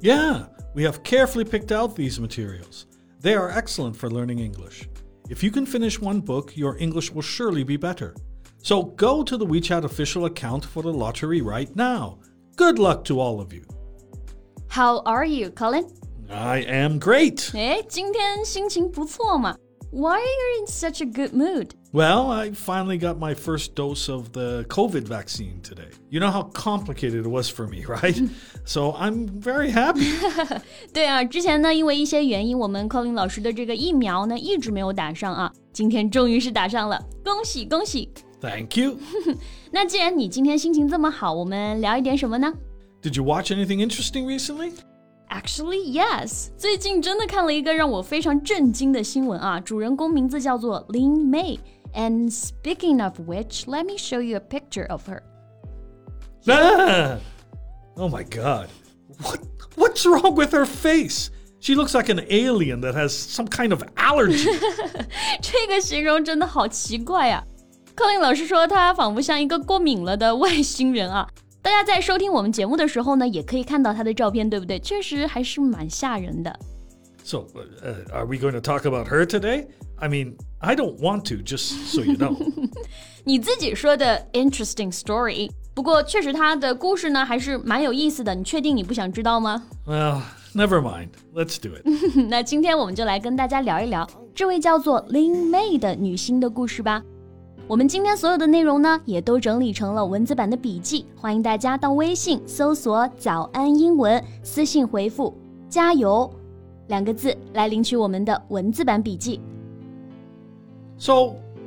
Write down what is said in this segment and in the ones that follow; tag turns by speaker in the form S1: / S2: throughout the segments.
S1: Yeah, we have carefully picked out these materials. They are excellent for learning English. If you can finish one book, your English will surely be better. So go to the WeChat official account for the lottery right now. Good luck to all of you.
S2: How are you, Colin?
S1: I am great.
S2: 哎，今天心情不错嘛。 why are you in such a good mood?
S1: Well, I finally got my first dose of the COVID vaccine today. You know how complicated it was for me, right? so I'm very happy.
S2: 对啊，之前呢，因为一些原因，我们 Colin 老师的这个疫苗呢一直没有打上啊，今天终于是打上了，恭喜恭喜！
S1: Thank you.
S2: 那既然你今天心情这么好，我们聊一点什么呢？
S1: Did you watch anything interesting recently?
S2: Actually, yes。最近真的看了一个让我非常震惊的新闻啊，主人公名字叫做 Lyn May。And speaking of which, let me show you a picture of her.
S1: Ah! Oh my god. What what's wrong with her face? She looks like an alien that has some kind of allergy.
S2: 大家在收听我们节目的时候呢，也可以看到他的照片，对不对？确实还是蛮吓人的。
S1: So, uh, are we going to talk about her today? I mean, I don't want to, just so you know.
S2: 你自己说的 interesting story，不过确实她的故事呢还是蛮有意思的。你确定你不想知道吗
S1: ？Well, never mind. Let's do it.
S2: 那今天我们就来跟大家聊一聊这位叫做 Lin May 的女星的故事吧。我们今天所有的内容呢，也都整理成了文字版的笔记，欢迎大家到微信搜索“早安英文”，私信回复“加油”两个字来领取我们的文字版笔记。
S1: So,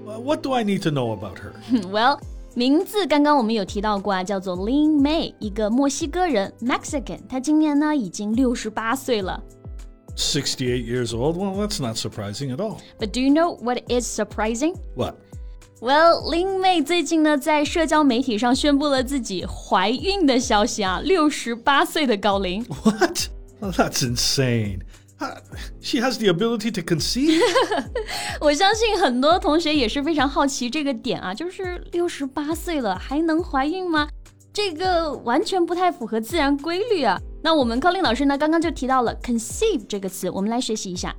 S1: uh, what do I need to know about her?
S2: well. 名字刚刚我们有提到过啊，叫做 Lyn May，一个墨西哥人 Mexican，她今年呢已经六十八岁了。
S1: 68 years old? Well, that's not surprising at all.
S2: But do you know what is surprising?
S1: What?
S2: Well, Lin May 最近呢，在社交媒体上宣布了自己怀孕的消息啊，六十八岁的高龄。
S1: What? That's insane. She has the ability to conceive.
S2: 我相信很多同学也是非常好奇这个点啊，就是六十八岁了还能怀孕吗？这个完全不太符合自然规律啊。那我们高林老师呢，刚刚就提到了 conceive 这个词，我们来学习一下。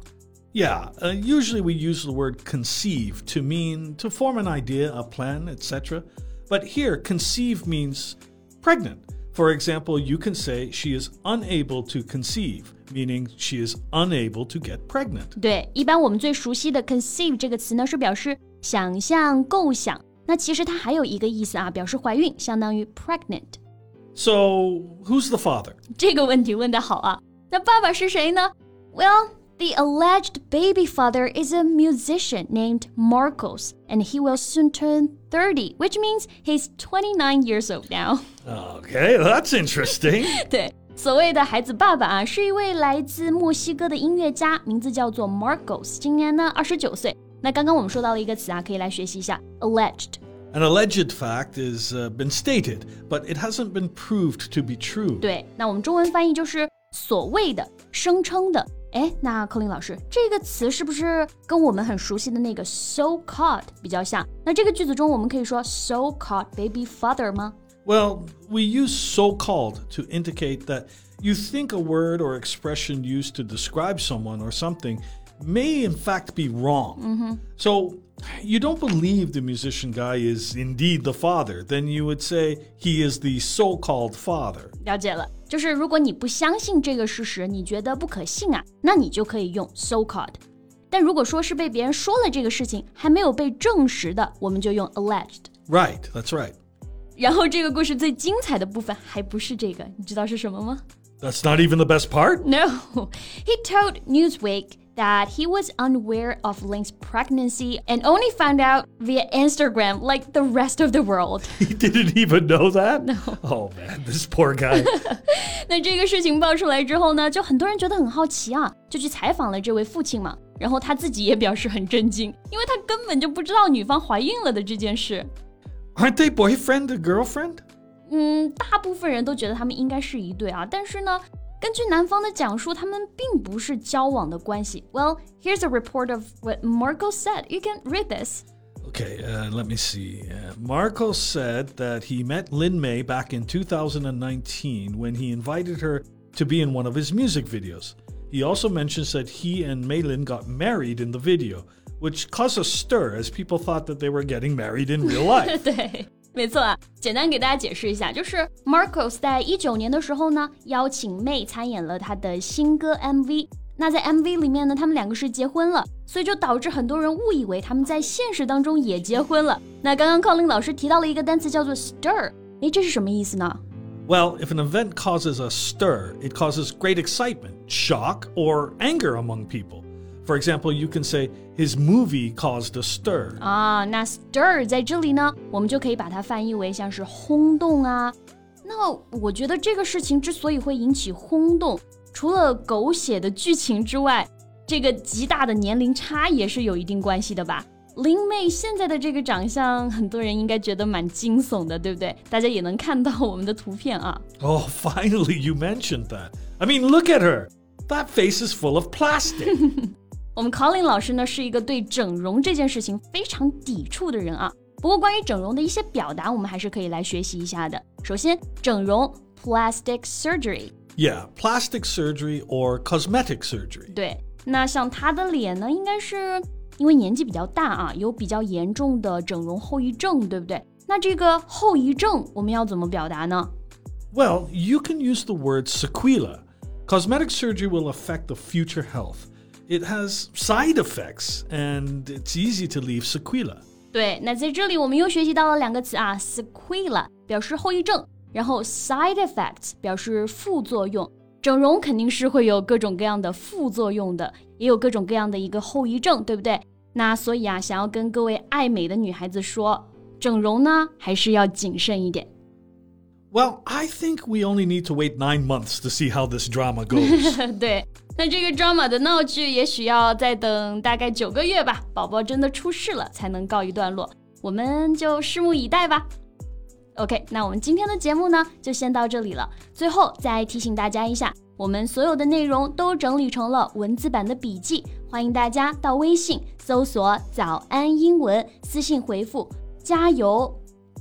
S1: Yeah, uh, usually we use the word conceive to mean to form an idea, a plan, etc. But here, conceive means pregnant. For example, you can say she is unable to conceive, meaning she is unable to get pregnant.
S2: 对，一般我们最熟悉的 conceive 这个词呢，是表示想象、构想。那其实它还有一个意思啊，表示怀孕，相当于
S1: pregnant。So, who's the father?
S2: 这个问题问得好啊。那爸爸是谁呢？Well, the alleged baby father is a musician named Marcos, and he will soon turn 30, which means he's 29 years old now.
S1: Okay, that's interesting.
S2: 对，所谓的孩子爸爸啊，是一位来自墨西哥的音乐家，名字叫做 Marcos，今年呢二十九岁。那刚刚我们说到了一个词啊，可以来学习一下，
S1: alleged。An alleged fact is uh, been stated, but it hasn't been proved to be true.
S2: 对，那我们中文翻译就是所谓的、声称的。 哎，那柯林老师，这个词是不是跟我们很熟悉的那个 so called 比较像？那这个句子中，我们可以说 so called baby father 吗？
S1: Well, we use so called to indicate that you think a word or expression used to describe someone or something may in fact be wrong.
S2: Mm-hmm.
S1: So you don't believe the musician guy is indeed the father, then you would say he is the so called father.
S2: 了解了。就是如果你不相信这个事实，你觉得不可信啊，那你就可以用 so called。但如果说是被别人说了这个事情还没有被证实的，我们就用
S1: alleged。Right, that's right.
S2: 然后这个故事最精彩的部分还不是这个，你知道是什么吗？
S1: That's not even the best part.
S2: No, he told Newsweek that he was unaware of Lyn's pregnancy and only found out via Instagram, like the rest of the world.
S1: He didn't even know that?
S2: No.
S1: Oh man, this poor guy.
S2: 那这个事情爆出来之后呢，就很多人觉得很好奇啊，就去采访了这位父亲嘛。然后他自己也表示很震惊，因为他根本就不知道女方怀孕了的这件事。
S1: Aren't they boyfriend and girlfriend?
S2: 嗯，大部分人都觉得他们应该是一对啊，但是呢，根据男方的讲述，他们并不是交往的关系。Well, here's a report of what Marco said. You can read this.
S1: Okay, uh, let me see. Uh, Marco said that he met Lyn May back in 2019 when he invited her to be in one of his music videos. He also mentions that he and Maylin got married in the video, which caused a stir as people thought that they were getting married in real life.
S2: 没错啊，简单给大家解释一下，就是 Marcos 在一九年的时候呢，邀请 May 参演了他的新歌 MV。那在 MV 里面呢，他们两个是结婚了，所以就导致很多人误以为他们在现实当中也结婚了。那刚刚 Colin 老师提到了一个单词叫做 stir，诶，这是什么意思呢
S1: ？Well, if an event causes a stir, it causes great excitement, shock, or anger among people. For example, you can say his movie caused a stir.
S2: 啊，那 stir 在这里呢，我们就可以把它翻译为像是轰动啊。那我觉得这个事情之所以会引起轰动，除了狗血的剧情之外，这个极大的年龄差也是有一定关系的吧。林妹现在的这个长相，很多人应该觉得蛮惊悚的，对不对？大家也能看到我们的图片啊。
S1: Oh, finally you mentioned that. I mean, look at her. That face is full of plastic.
S2: 我们 Colin 老师呢是一个对整容这件事情非常抵触的人啊。不过关于整容的一些表达，我们还是可以来学习一下的。首先，整容 plastic
S1: surgery。Yeah, plastic surgery or cosmetic surgery.
S2: 对，那像他的脸呢，应该是因为年纪比较大啊，有比较严重的整容后遗症，对不对？那这个后遗症我们要怎么表达呢？
S1: Well, you can use the word sequela. Cosmetic surgery will affect the future health It has side effects and it's easy to leave sequela.
S2: 对，那在这里我们又学习到了两个词啊，sequela 表示后遗症，然后 side effects 表示副作用。整容肯定是会有各种各样的副作用的，也有各种各样的一个后遗症，对不对？那所以啊，想要跟各位爱美的女孩子说，整容呢还是要谨慎一点。
S1: Well, I think we only need to wait nine months to see how this drama goes.
S2: 对，那这个 drama 的闹剧也许要再等大概九个月吧，宝宝真的出世了才能告一段落，我们就拭目以待吧。OK，那我们今天的节目呢就先到这里了。最后再提醒大家一下，我们所有的内容都整理成了文字版的笔记，欢迎大家到微信搜索“早安英文”，私信回复“加油”。